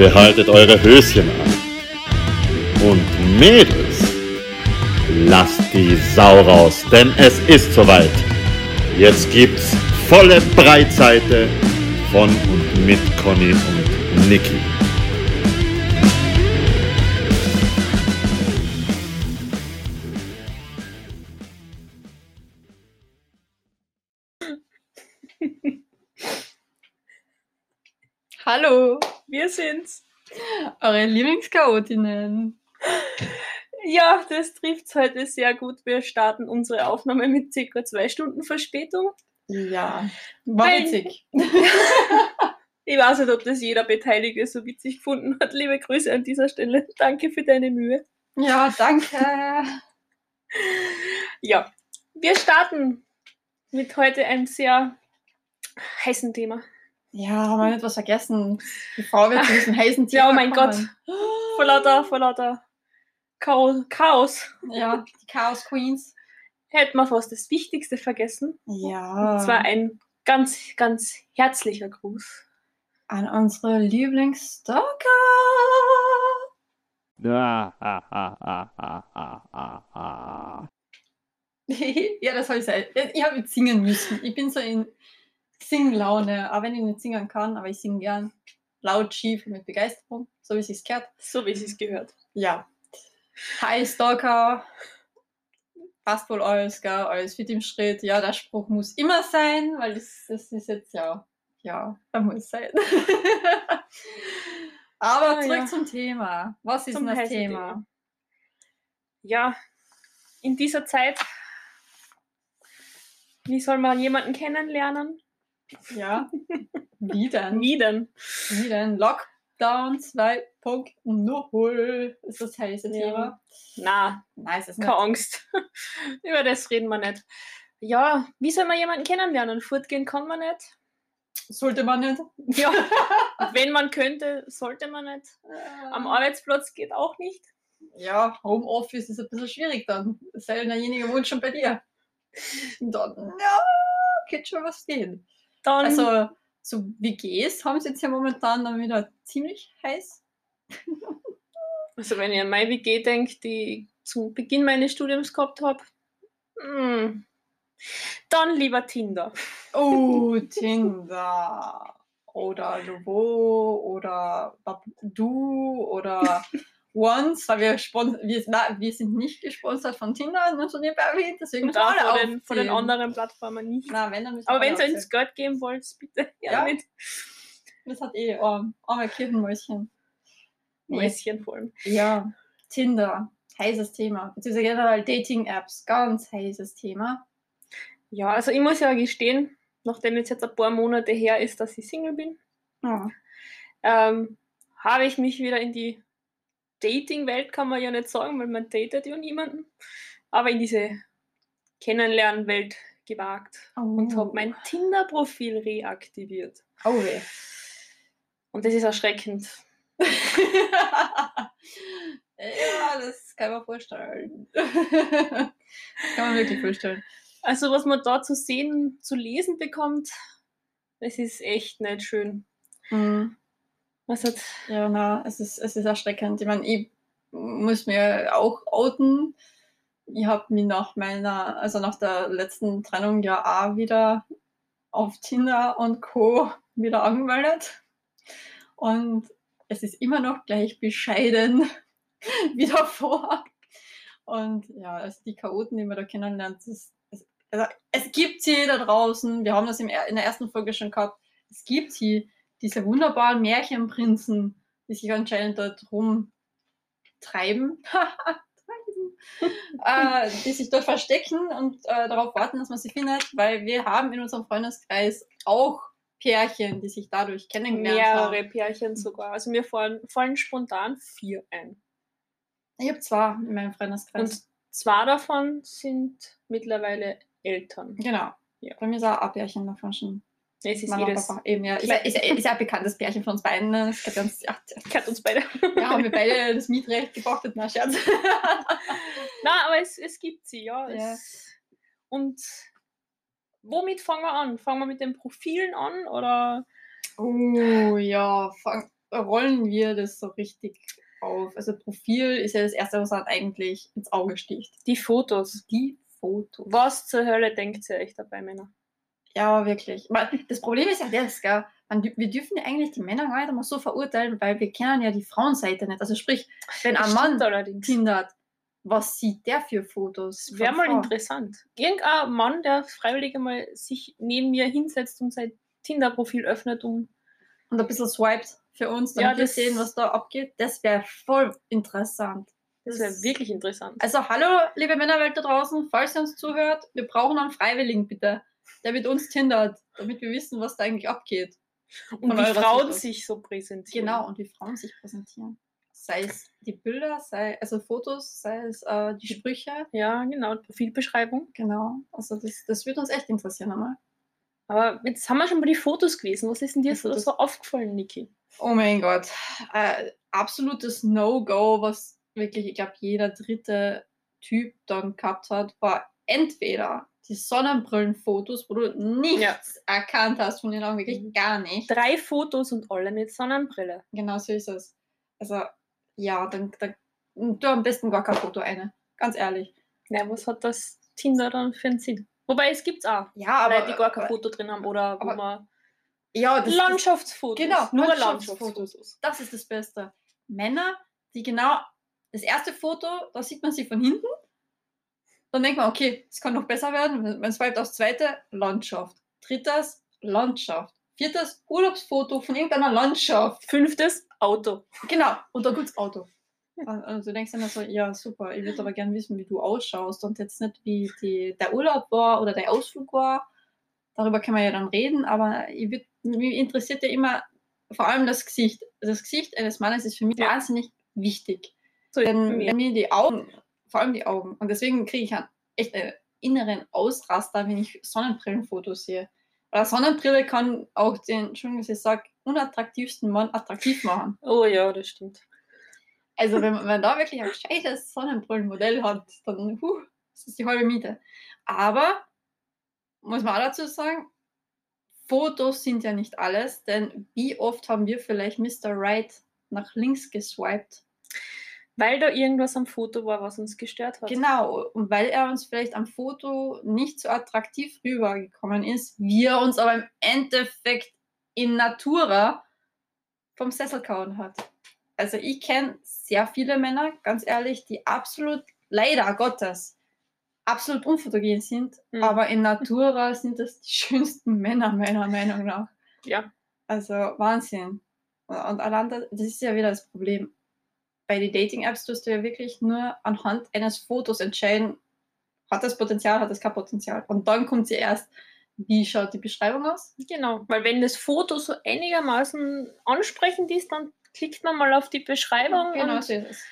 Behaltet eure Höschen an. Und Mädels, lasst die Sau raus, denn es ist soweit. Jetzt gibt's volle Breitseite von und mit Conny und Niki. Hallo, wir sind's. Eure Lieblingschaotinnen. Ja, das trifft's heute sehr gut. Wir starten unsere Aufnahme mit circa zwei Stunden Verspätung. Ja, war Weil- witzig. Ich weiß nicht, ob das jeder Beteiligte so witzig gefunden hat. Liebe Grüße an dieser Stelle. Danke für deine Mühe. Ja, danke. Ja, wir starten mit heute einem sehr heißen Thema. Ja, haben wir nicht was vergessen. Die Frau wird zu diesem heißen Thema Ja, oh mein Gott. Vor lauter, vor lauter Chao- Chaos Ja, die Chaos Queens. hätten wir fast das Wichtigste vergessen. Ja. Und zwar ein ganz, ganz herzlicher Gruß an unsere Lieblingsstalker. Ah, ah, ah, ja, das soll ich sein. Ich habe jetzt singen müssen. Ich bin so in Singlaune, auch wenn ich nicht singen kann, aber ich singe gern laut, schief mit Begeisterung, so wie es sich gehört. So wie es sich gehört. Ja. Hi Stalker. Passt wohl alles, gell? Alles fit im Schritt. Ja, der Spruch muss immer sein, weil das, das ist jetzt ja, ja, da muss sein. Aber Ah, zurück ja. zum Thema. Was ist Zum das Thema? Thema. Ja, in dieser Zeit, wie soll man jemanden kennenlernen? Ja. Wie denn? Wie denn? Wie denn? Lockdown 2.0 ist das heiße Ja. Thema. Na, Nein, ist es nicht. keine Angst. Über das reden wir nicht. Ja, wie soll man jemanden kennenlernen? Fortgehen kann man nicht. Sollte man nicht. Ja, wenn man könnte, sollte man nicht. Am Arbeitsplatz geht auch nicht. ja, Homeoffice ist ein bisschen schwierig dann. Sei denn, derjenige wohnt schon bei dir. Und dann, ja, geht schon was gehen. Dann, Also, so WGs haben sie jetzt ja momentan dann wieder ziemlich heiß. also wenn ich an meine WG denke, die ich zum Beginn meines Studiums gehabt habe, hm, dann lieber Tinder. Oh, Tinder. Oder Lovo oder Babdu oder Once, weil wir, wir, wir sind nicht gesponsert von Tinder, nur so nebenbei erwähnt, deswegen alle von den, von den anderen Plattformen nicht. Na, wenn, dann Aber wenn ihr uns aufzählen. Geld geben wollt, bitte Ja. ja. mit Das hat eh arm, arme Kirchenmäuschen. Nee. Mäuschen vor allem. Ja, Tinder, heißes Thema. Beziehungsweise generell Dating-Apps, ganz heißes Thema. Ja, also ich muss ja gestehen, nachdem jetzt jetzt ein paar Monate her ist, dass ich Single bin, Ja. ähm, habe ich mich wieder in die Dating-Welt, kann man ja nicht sagen, weil man datet ja niemanden, aber in diese Kennenlernen-Welt gewagt und habe mein Tinder-Profil reaktiviert. Oh weh. Und das ist erschreckend. ja, das kann man vorstellen. kann man wirklich vorstellen. Also was man da zu sehen, zu lesen bekommt, das ist echt nicht schön. Mhm. Was hat, Ja, na, es ist, es ist erschreckend. Ich meine, ich muss mir auch outen. Ich habe mich nach meiner, also nach der letzten Trennung ja auch wieder auf Tinder und Co. wieder angemeldet. Und es ist immer noch gleich bescheiden wie davor. Und ja, also die Chaoten, die man da kennenlernt, ist, es, also es gibt sie da draußen. Wir haben das im, in der ersten Folge schon gehabt. Es gibt sie, diese wunderbaren Märchenprinzen, die sich anscheinend dort rumtreiben, Treiben. äh, die sich dort verstecken und äh, darauf warten, dass man sie findet, weil wir haben in unserem Freundeskreis auch Pärchen, die sich dadurch kennengelernt mehrere haben. Pärchen sogar. Also mir fallen, fallen spontan vier ein. Ich habe zwei in meinem Und Freundeskreis. zwei davon sind mittlerweile Eltern. genau. Ja. Bei mir ist auch ein Pärchen davon schon. Es ist Mama jedes. Papa. Eben, ja. Ist, ja- ist, ja- ist ja ein bekanntes Pärchen von uns beiden. ne? Das kennt uns, ja, Kennt uns beide. ja, haben wir beide das Mietrecht gepachtet. Na, Scherz. Na, aber es, es gibt sie, ja. Ja. Es, und womit fangen wir an? Fangen wir mit den Profilen an oder Oh ja, fang, rollen wir das so richtig auf. Also Profil ist ja das Erste, was halt eigentlich ins Auge sticht. Die Fotos. Die Fotos. Was zur Hölle denkt ihr euch dabei, Männer? Ja, wirklich. Das Problem ist ja das, gell? wir dürfen ja eigentlich die Männer gar nicht einmal so verurteilen, weil wir kennen ja die Frauenseite nicht. Also sprich, wenn ein Mann allerdings. tindert, was sieht der für Fotos? Wäre mal interessant. Irgendein Mann, der freiwillig einmal sich neben mir hinsetzt und sein Tinder-Profil öffnet, um. Und ein bisschen swiped für uns, damit ja, wir sehen, was da abgeht. Das wäre voll interessant. Das wäre wirklich interessant. Also, hallo, liebe Männerwelt da draußen, falls ihr uns zuhört, wir brauchen einen Freiwilligen, bitte, der mit uns tindert, damit wir wissen, was da eigentlich abgeht. Und wie Frauen sich so präsentieren. Genau, und wie Frauen sich präsentieren. Sei es die Bilder, sei also Fotos, sei es äh, die Sprüche. Ja, genau, Profilbeschreibung. Genau, also das, das würde uns echt interessieren einmal. Aber jetzt haben wir schon mal die Fotos gewesen. Was ist denn dir so, so aufgefallen, Niki? Oh mein Gott. Äh, absolutes No-Go, was wirklich, ich glaube, jeder dritte Typ dann gehabt hat, war entweder die Sonnenbrillenfotos, wo du nichts ja. erkannt hast von den Augen, wirklich mhm. gar nicht. Drei Fotos und alle mit Sonnenbrille. Genau so ist es. Also, ja, dann, dann du am besten gar kein Foto eine. Ganz ehrlich. Ja, was hat das Tinder dann für einen Sinn? Wobei es gibt's auch. Ja, aber. Leute, die gar kein Foto drin haben oder aber, wo man. Ja, das, Landschaftsfotos. Genau, nur Landschaftsfotos. Landschaftsfotos. Das ist das Beste. Männer, die genau. Das erste Foto, da sieht man sie von hinten. Dann denkt man, okay, es kann noch besser werden. Man swipet aufs zweite, Landschaft. Drittes, Landschaft. Viertes, Urlaubsfoto von irgendeiner Landschaft. Fünftes, Auto. Genau, und da gibt's Auto. Also du denkst dann so, ja super, ich würde aber gerne wissen, wie du ausschaust und jetzt nicht, wie die, der Urlaub war oder der Ausflug war. Darüber kann man ja dann reden, aber ich würd, mich interessiert ja immer vor allem das Gesicht. Das Gesicht eines Mannes ist für mich wahnsinnig wichtig. So, Denn wenn mir die Augen, vor allem die Augen, und deswegen kriege ich einen, echt einen inneren Ausraster, wenn ich Sonnenbrillenfotos sehe. Weil Sonnenbrille kann auch den, Entschuldigung, ich sage, unattraktivsten Mann attraktiv machen. Oh ja, das stimmt. Also wenn man da wirklich ein scheißes Sonnenbrillenmodell hat, dann huh, das ist die halbe Miete. Aber, muss man auch dazu sagen, Fotos sind ja nicht alles, denn wie oft haben wir vielleicht Mr. Right nach links geswiped? Weil da irgendwas am Foto war, was uns gestört hat. Genau, und weil er uns vielleicht am Foto nicht so attraktiv rübergekommen ist, wir uns aber im Endeffekt in Natura vom Sessel kauen hat also ich kenne sehr viele Männer, ganz ehrlich, die absolut, leider Gottes, absolut unfotogen sind, mhm. aber in Natura sind das die schönsten Männer, meiner Meinung nach. Ja. Also Wahnsinn. Und allein das, das ist ja wieder das Problem. Bei den Dating-Apps tust du ja wirklich nur anhand eines Fotos entscheiden, hat das Potenzial, hat das kein Potenzial. Und dann kommt sie erst, wie schaut die Beschreibung aus? Genau, weil wenn das Foto so einigermaßen ansprechend ist, dann klickt man mal auf die Beschreibung. Genau, und, so ist es.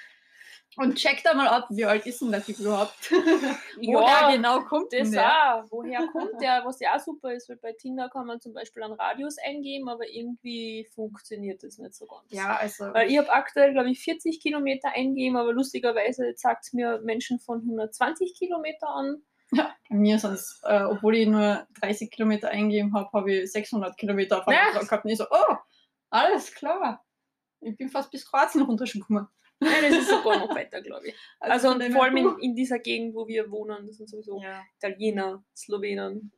Und checkt da mal ab, wie alt ist denn der Typ überhaupt? ja, genau kommt das der? auch. Woher kommt der? Was ja auch super ist, weil bei Tinder kann man zum Beispiel einen Radius eingeben, aber irgendwie funktioniert das nicht so ganz. Ja, also. Weil ich habe aktuell, glaube ich, 40 Kilometer eingeben, aber lustigerweise zeigt es mir Menschen von 120 Kilometer an. Ja, bei mir sind es, äh, obwohl ich nur 30 Kilometer eingegeben habe, habe ich 600 Kilometer auf einmal gehabt. Und ich so, oh, alles klar. Ich bin fast bis Kroatien runtergekommen. Nein, das ist sogar noch weiter, glaube ich. Also, also vor allem in, in, dieser Gegend, wo wir wohnen, das sind sowieso ja. Italiener, Slowenen.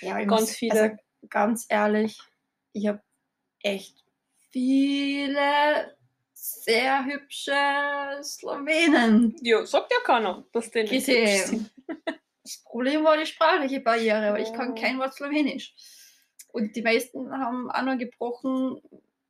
Ja, ganz muss, viele. Also, ganz ehrlich, ich habe echt viele sehr hübsche Slowenen. Ja, sagt ja keiner, dass die nicht sind. Das Problem war die sprachliche Barriere, aber ich kann kein Wort Slowenisch. Und die meisten haben auch noch gebrochen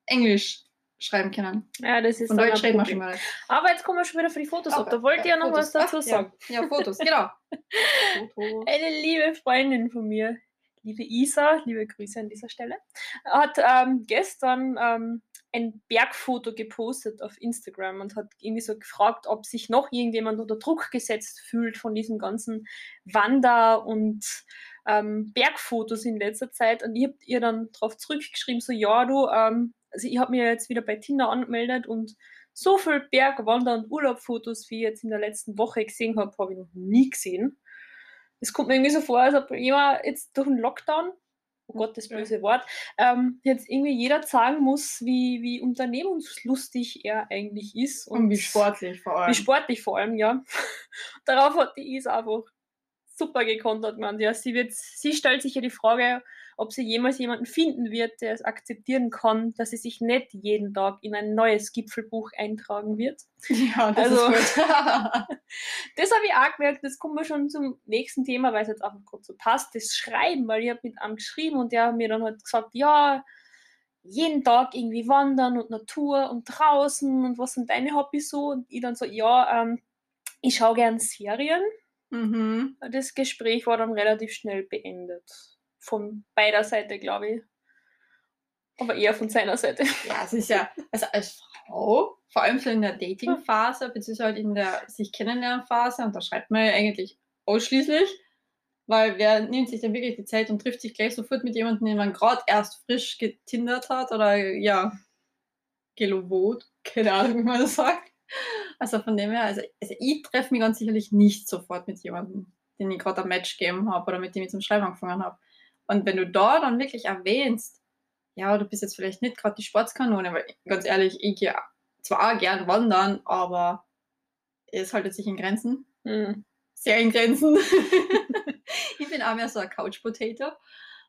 Englisch schreiben können. Ja, das ist Von Deutsch reden wir schon mal. Aber jetzt kommen wir schon wieder für die Fotos ab. Da wollt ihr ja noch Fotos. was dazu Ach, sagen. Ja. ja, Fotos, genau. Fotos. Eine liebe Freundin von mir, liebe Isa, liebe Grüße an dieser Stelle, hat ähm, gestern ähm, ein Bergfoto gepostet auf Instagram und hat irgendwie so gefragt, ob sich noch irgendjemand unter Druck gesetzt fühlt von diesen ganzen Wander- und ähm, Bergfotos in letzter Zeit. Und ich habe ihr dann darauf zurückgeschrieben, so ja, du, ähm, also ich habe mir jetzt wieder bei Tinder angemeldet und so viel Bergwander- und Urlaubfotos, wie ich jetzt in der letzten Woche gesehen habe, habe ich noch nie gesehen. Es kommt mir irgendwie so vor, als ob jemand jetzt durch den Lockdown oh Gott, das böse Wort, ähm, jetzt irgendwie jeder sagen muss, wie, wie unternehmungslustig er eigentlich ist. Und, und wie sportlich vor allem. Wie sportlich vor allem, ja. Darauf hat die Is einfach super gekontert, man. Ja, sie, wird, sie stellt sich ja die Frage, ob sie jemals jemanden finden wird, der es akzeptieren kann, dass sie sich nicht jeden Tag in ein neues Gipfelbuch eintragen wird. Ja, das also, ist gut. das habe ich auch gemerkt, das kommen wir schon zum nächsten Thema, weil es jetzt einfach kurz so passt, das Schreiben, weil ich habe mit einem geschrieben und der hat mir dann halt gesagt, ja, jeden Tag irgendwie wandern und Natur und draußen und was sind deine Hobbys so? Und ich dann so, ja, ähm, ich schaue gern Serien. Mhm. Das Gespräch war dann relativ schnell beendet von beider Seite, glaube ich. Aber eher von seiner Seite. Ja, es ist ja, also als Frau, vor allem so in der Dating-Phase, beziehungsweise halt in der sich kennenlernen-Phase, und da schreibt man ja eigentlich ausschließlich, weil wer nimmt sich denn wirklich die Zeit und trifft sich gleich sofort mit jemandem, den man gerade erst frisch getindert hat oder ja, gelobot, keine Ahnung, wie man das sagt. Also von dem her, also, also ich treffe mich ganz sicherlich nicht sofort mit jemandem, den ich gerade ein Match gegeben habe oder mit dem ich zum Schreiben angefangen habe. Und wenn du da dann wirklich erwähnst, ja, du bist jetzt vielleicht nicht gerade die Sportskanone, weil ganz ehrlich, ich gehe zwar gern wandern, aber es haltet sich in Grenzen. Mhm. Sehr in Grenzen. ich bin auch mehr so ein Couch-Potato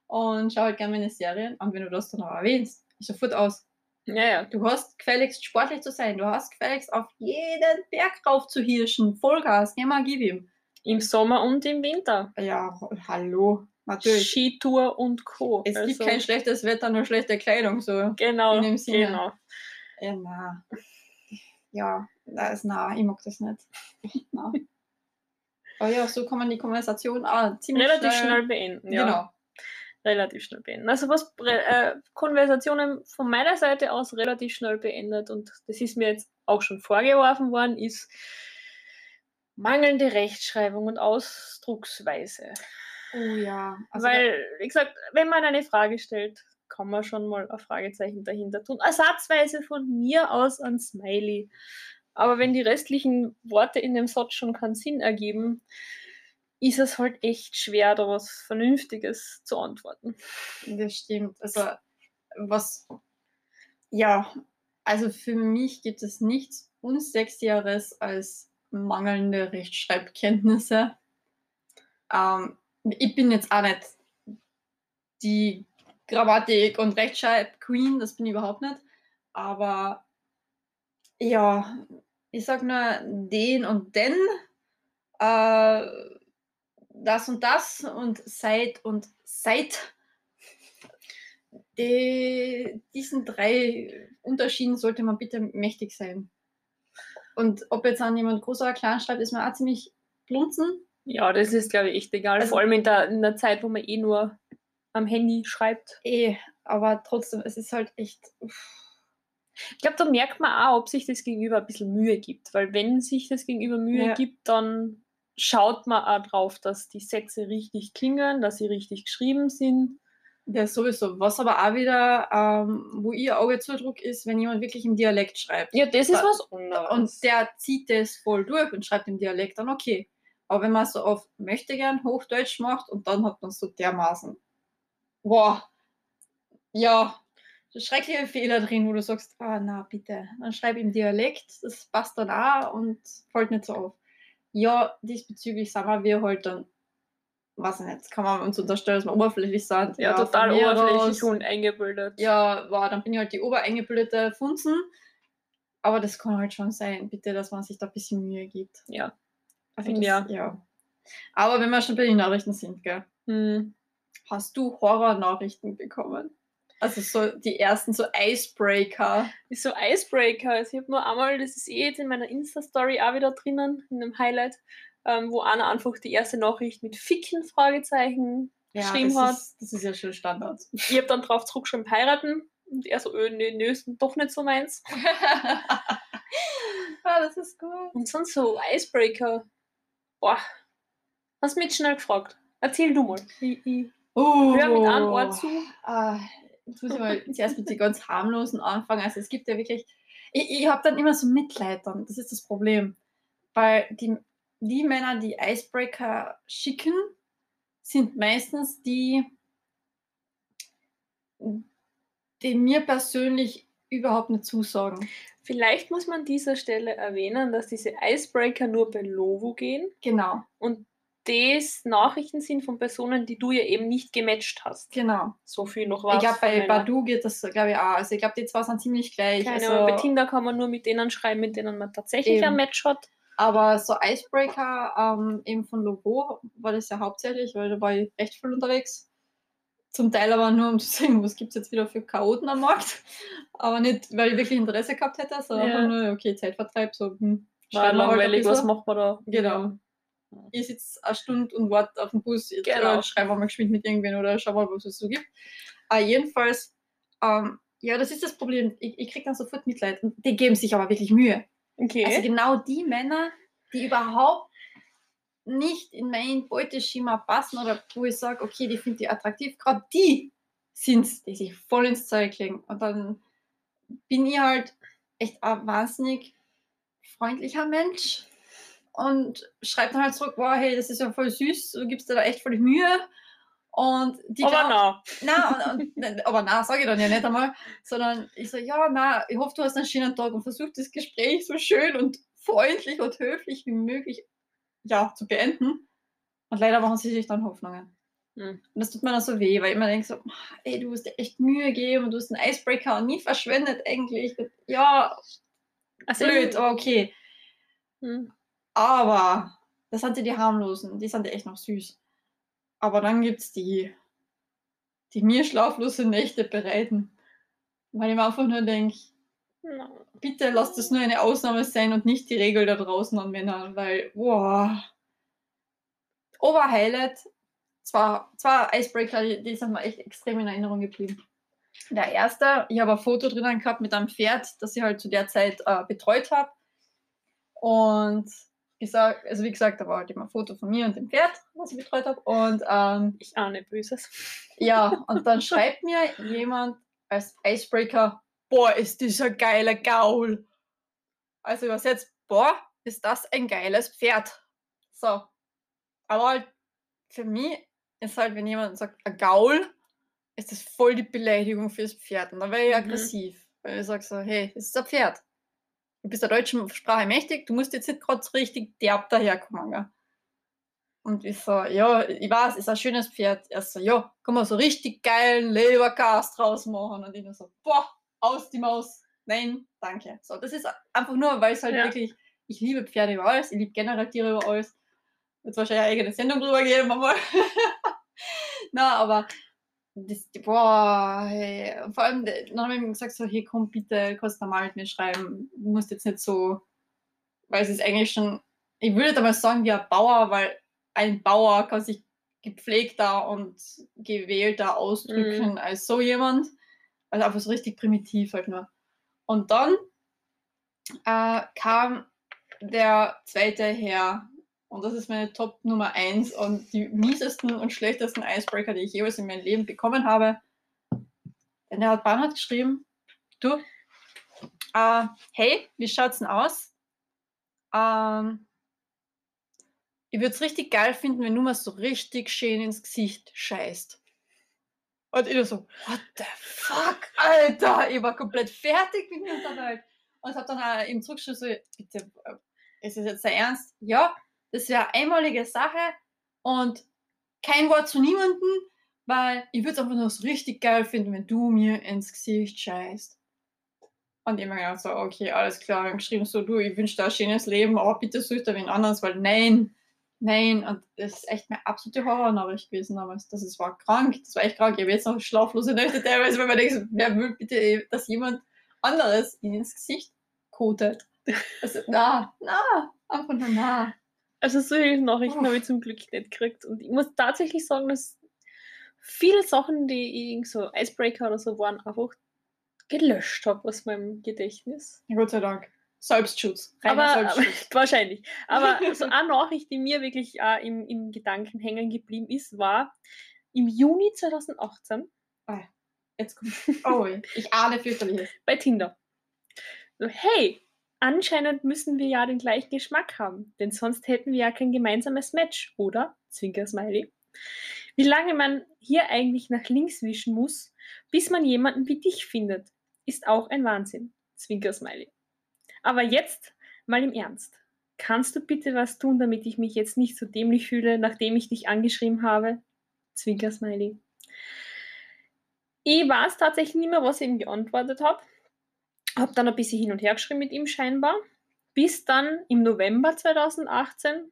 und schaue halt gerne meine Serien. Und wenn du das dann auch erwähnst, ich sofort aus. Ja, ja. Du hast gefälligst sportlich zu sein. Du hast gefälligst auf jeden Berg rauf zu hirschen. Vollgas, geh mal, gib ihm. Im Sommer und im Winter. Ja, hallo. Natürlich. Skitour und Co. Es also, gibt kein schlechtes Wetter, nur schlechte Kleidung, so. Genau. In dem Sinne. Genau. Ja, na. Ja, das ist nah, ich mag das nicht. na. Aber ja, so kann man die Konversation ah, ziemlich relativ schnell, schnell beenden. Ja. Genau. Relativ schnell beenden. Also was äh, Konversationen von meiner Seite aus relativ schnell beendet und das ist mir jetzt auch schon vorgeworfen worden, ist mangelnde Rechtschreibung und Ausdrucksweise. Oh ja. Also Weil, wie gesagt, wenn man eine Frage stellt, kann man schon mal ein Fragezeichen dahinter tun. Ersatzweise von mir aus ein Smiley. Aber wenn die restlichen Worte in dem Satz schon keinen Sinn ergeben, ist es halt echt schwer, da was Vernünftiges zu antworten. Das stimmt. Also, was, ja, also für mich gibt es nichts Unsexieres als mangelnde Rechtschreibkenntnisse. Ähm, ich bin jetzt auch nicht die Grammatik- und Rechtschreib-Queen, das bin ich überhaupt nicht. Aber ja, ich sag nur den und den, äh, das und das und seit und seit. Die, diesen drei Unterschieden sollte man bitte mächtig sein. Und ob jetzt an jemand groß oder klein schreibt, ist mir auch ziemlich blunzen. Ja, das ist, glaube ich, echt egal. Also, Vor allem in der, in der Zeit, wo man eh nur am Handy schreibt. Eh, aber trotzdem, es ist halt echt. Ich glaube, da merkt man auch, ob sich das Gegenüber ein bisschen Mühe gibt. Weil wenn sich das Gegenüber Mühe ja. gibt, dann schaut man auch drauf, dass die Sätze richtig klingen, dass sie richtig geschrieben sind. Ja, sowieso. Was aber auch wieder, ähm, wo ihr Auge zudruck ist, wenn jemand wirklich im Dialekt schreibt. Ja, das ist was anderes. Und der zieht das voll durch und schreibt im Dialekt, dann okay. Aber wenn man so oft möchte gern Hochdeutsch macht und dann hat man so dermaßen, boah, ja, schreckliche Fehler drin, wo du sagst, ah, na bitte, dann schreib im Dialekt, das passt dann auch und fällt nicht so auf. Ja, diesbezüglich sagen wir halt dann, was nicht, kann man uns unterstellen, dass wir oberflächlich sind. Ja, ja total oberflächlich und eingebildet. Ja, wow, dann bin ich halt die obereingebildete Funzen. Aber das kann halt schon sein, bitte, dass man sich da ein bisschen Mühe gibt. Ja, also das, ja. ja. Aber wenn wir schon bei den Nachrichten sind, gell? Hm. Hast du Horror-Nachrichten bekommen? Also so die ersten so Icebreaker. So Icebreaker. Also ich habe nur einmal, das ist eh jetzt in meiner Insta-Story auch wieder drinnen, in einem Highlight, ähm, wo einer einfach die erste Nachricht mit Ficken Fragezeichen ja, geschrieben das hat. Ist, das ist ja schon Standard. Ich habe dann drauf zurückgeschrieben, heiraten. Und er so, öh, nö, nö, ist doch nicht so meins. ah, das ist gut. Und sonst so Icebreaker. Boah, hast mich schnell gefragt. Erzähl du mal. Ich, ich oh, hör mit einem Ohr zu. Ah, jetzt muss ich mal zuerst mit den ganz harmlosen anfangen. Also es gibt ja wirklich, ich, ich habe dann immer so Mitleid dann. Das ist das Problem. Weil die, die Männer, die Icebreaker schicken, sind meistens die, die mir persönlich überhaupt nicht zusagen. Vielleicht muss man an dieser Stelle erwähnen, dass diese Icebreaker nur bei Lovo gehen. Genau. Und das Nachrichten sind von Personen, die du ja eben nicht gematcht hast. Genau. So viel noch was. Ich glaube, bei Badu geht das, glaube ich, auch. Also ich glaube, die zwei sind ziemlich gleich. Keine also, Bei Tinder kann man nur mit denen schreiben, mit denen man tatsächlich Eben. ein Match hat. aber so Icebreaker ähm, eben von Logo war das ja hauptsächlich, weil da war ich recht viel unterwegs. Zum Teil aber nur, um zu sehen, was gibt es jetzt wieder für Chaoten am Markt. Aber nicht, weil ich wirklich Interesse gehabt hätte, sondern Ja. nur, okay, Zeitvertreib, so, hm, War schreiben wir halt langweilig, was macht man da? Genau. Ich sitze eine Stunde und warte auf den Bus. Jetzt Genau. äh, schreiben wir mal geschwind mit irgendwen oder schauen mal, was es so gibt. Äh, jedenfalls, ähm, ja, das ist das Problem. Ich, ich kriege dann sofort Mitleid. Und die geben sich aber wirklich Mühe. Okay. Also genau die Männer, die überhaupt nicht in mein Beuteschema passen oder wo ich sage, okay, die finde ich attraktiv, gerade die sind die sich voll ins Zeug legen. Und dann bin ich halt echt ein wahnsinnig freundlicher Mensch und schreibe dann halt zurück, wow, hey, das ist ja voll süß, du gibst dir da echt voll Mühe. Und die aber glauben- na. und, und, aber na, sage ich dann ja nicht einmal, sondern ich so, ja, na, ich hoffe, du hast einen schönen Tag und versuch das Gespräch so schön und freundlich und höflich wie möglich ja, zu beenden. Und leider machen sie sich dann Hoffnungen. Hm. Und das tut mir dann so weh, weil ich immer denke so, ey, du hast dir echt Mühe gegeben und du hast einen Icebreaker und nie verschwendet eigentlich. Ja, Also, blöd, aber okay. Hm. Aber das sind ja die harmlosen, die sind ja echt noch süß. Aber dann gibt's die, die mir schlaflose Nächte bereiten. Weil ich mir einfach nur denke. Bitte lass das nur eine Ausnahme sein und nicht die Regel da draußen an Männern, weil, boah. Oberhighlight, zwar, zwei Icebreaker, die, sind mir echt extrem in Erinnerung geblieben. Der erste, ich habe ein Foto drinnen gehabt mit einem Pferd, das ich halt zu der Zeit äh, betreut habe. Und ich sag, also wie gesagt, da war halt immer ein Foto von mir und dem Pferd, was ich betreut habe. Und ähm, Ich ahne Böses. ja, und dann schreibt mir jemand als Icebreaker, boah, ist dieser geiler Gaul. Also übersetzt, boah, ist das ein geiles Pferd. So. Aber halt für mich ist halt, wenn jemand sagt, ein Gaul, ist das voll die Beleidigung fürs Pferd. Und dann wäre ich Mhm. aggressiv. Weil ich sage so, hey, das ist ein Pferd. Du bist der deutschen Sprache mächtig, du musst jetzt nicht gerade so richtig derb daherkommen. Gell? Und ich so, ja, ich weiß, ist ein schönes Pferd. Er so, ja, kann man so richtig geilen Leberkast draus machen. Und ich nur so, boah, aus die Maus. Nein, danke. So, das ist einfach nur, weil es halt Ja. wirklich, ich liebe Pferde über alles, ich liebe generell Tiere über alles. Wird wahrscheinlich eine eigene Sendung drüber geben, mal. Na, aber das, boah, hey, vor allem, dann habe ich ihm gesagt, so, hey, komm, bitte, kannst normal mit mir schreiben. Du musst jetzt nicht so, weil es ist eigentlich schon, ich würde da mal sagen, wie ein Bauer, weil ein Bauer kann sich gepflegter und gewählter ausdrücken als so jemand. Also einfach so richtig primitiv halt nur. Und dann äh, kam der zweite her. Und das ist meine Top Nummer 1 und die miesesten und schlechtesten Icebreaker, die ich jeweils in meinem Leben bekommen habe. Denn der hat Bernhard geschrieben, du, äh, hey, wie schaut's denn aus? Ähm, ich würde es richtig geil finden, wenn du mal so richtig schön ins Gesicht scheißt. Und ich so, what the fuck, Alter? Ich war komplett fertig mit mir dabei. Und hab dann auch ihm zurückgeschrieben, so, bitte, äh, ist das jetzt der Ernst? Ja, das wäre eine einmalige Sache und kein Wort zu niemandem, weil ich würde es einfach nur so richtig geil finden, wenn du mir ins Gesicht scheißt. Und ich mir gedacht so, okay, alles klar. Und geschrieben so, du, ich wünsche dir ein schönes Leben, aber bitte such dir wen anderes, weil nein, nein. Und das ist echt meine absolute Horrornachricht gewesen damals. Das ist, war krank, das war echt krank. Ich habe jetzt noch schlaflose Nächte teilweise, wenn man denkt, wer will bitte, dass jemand anderes ihn ins Gesicht kotet. Also, na, na, einfach nur na. Also solche Nachrichten Oh. habe ich zum Glück nicht gekriegt. Und ich muss tatsächlich sagen, dass viele Sachen, die irgend so Icebreaker oder so waren, einfach gelöscht habe aus meinem Gedächtnis. Gott sei Dank. Selbstschutz. Aber, aber Selbstschutz. wahrscheinlich. Aber so eine Nachricht, die mir wirklich äh, im, im Gedanken hängen geblieben ist, war im Juni 2018 Jetzt kommt. Oh, ich ahne fürchterliches. bei Tinder. So, hey, anscheinend müssen wir ja den gleichen Geschmack haben, denn sonst hätten wir ja kein gemeinsames Match, oder? Zwinker Smiley. Wie lange man hier eigentlich nach links wischen muss, Bis man jemanden wie dich findet, ist auch ein Wahnsinn. Zwinker-Smiley. Aber jetzt mal im Ernst. Kannst du bitte was tun, damit ich mich jetzt nicht so dämlich fühle, nachdem ich dich angeschrieben habe? Zwinker-Smiley. Ich weiß tatsächlich nicht mehr, was ich ihm geantwortet habe. Habe dann ein bisschen hin und her geschrieben mit ihm scheinbar. Bis dann im November 2018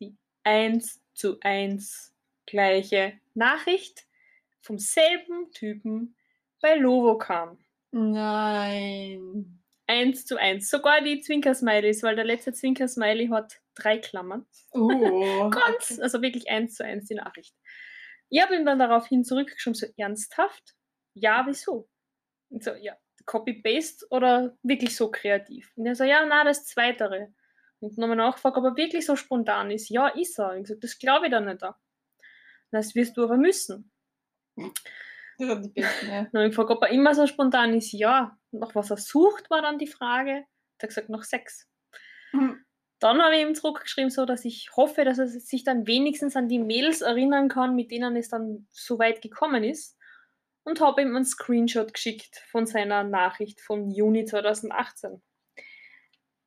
die 1 zu 1 gleiche Nachricht vom selben Typen bei Lovo kam. Nein. 1 zu 1. Sogar die Zwinker-Smileys, weil der letzte Zwinker-Smiley hat drei Klammern. Oh. Ganz, okay. also wirklich 1 zu 1 die Nachricht. Ich habe ihm dann daraufhin zurückgeschrieben, so ernsthaft? Ja, wieso? Und so, ja, Copy-Paste oder wirklich so kreativ? Und er so, ja, na, das Zweitere. Und nochmal nachgefragt, ob er wirklich so spontan ist. Ja, ist er. Und ich gesagt, das glaube ich dann nicht. Da. Das wirst du aber müssen. Das sind die Besten, ja. Dann habe ich gefragt, ob er immer so spontan ist. Ja. Nach was er sucht, war dann die Frage. Er hat gesagt, nach Sex. Mhm. Dann habe ich ihm zurückgeschrieben, so dass ich hoffe, dass er sich dann wenigstens an die Mails erinnern kann, mit denen es dann so weit gekommen ist. Und habe ihm einen Screenshot geschickt von seiner Nachricht vom Juni 2018.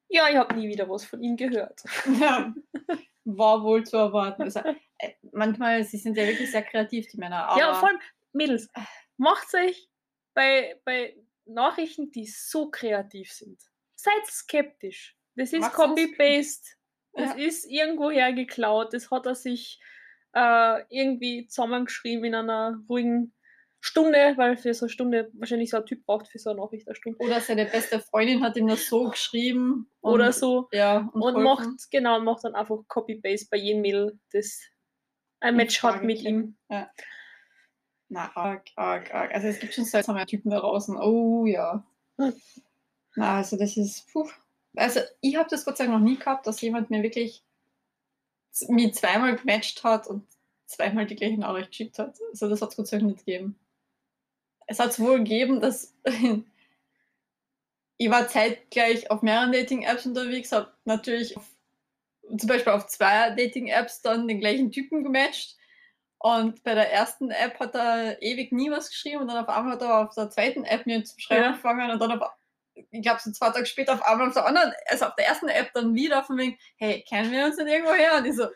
Ja, ich habe nie wieder was von ihm gehört. Ja, war wohl zu erwarten. Also, äh, manchmal, sie sind ja wirklich sehr kreativ, die Männer. Ja, vor allem, Mädels, macht euch bei, bei Nachrichten, die so kreativ sind. Seid skeptisch. Das ist Copy-Paste. Das Ja. ist irgendwoher geklaut. Das hat er sich äh, irgendwie zusammengeschrieben in einer ruhigen Stunde, weil für so eine Stunde wahrscheinlich so ein Typ braucht für so eine Nachricht eine Stunde. Oder seine beste Freundin hat ihm das so geschrieben. und- Oder so. Ja, und, Und macht, genau, macht dann einfach Copy-Paste bei jedem Mädel, das ein In Match hat mit ihm. Na, arg, arg, arg. Also es gibt schon seltsame Typen da draußen. Oh ja. Hm. Na, also das ist. Puh. Also ich habe das Gott sei Dank noch nie gehabt, dass jemand mir wirklich mir zweimal gematcht hat und zweimal die gleiche Nachricht geschickt hat. Also das hat es Gott sei Dank nicht gegeben. Es hat es wohl gegeben, dass ich war zeitgleich auf mehreren Dating-Apps unterwegs, habe natürlich auf, zum Beispiel auf zwei Dating-Apps dann den gleichen Typen gematcht. Und bei der ersten App hat er ewig nie was geschrieben und dann auf einmal hat er auf der zweiten App mir zu schreiben Ja. angefangen und dann auf, ich glaube so zwei Tage später auf einmal auf der anderen, also auf der ersten App dann wieder von wegen, hey, kennen wir uns denn irgendwo her? Und ich so,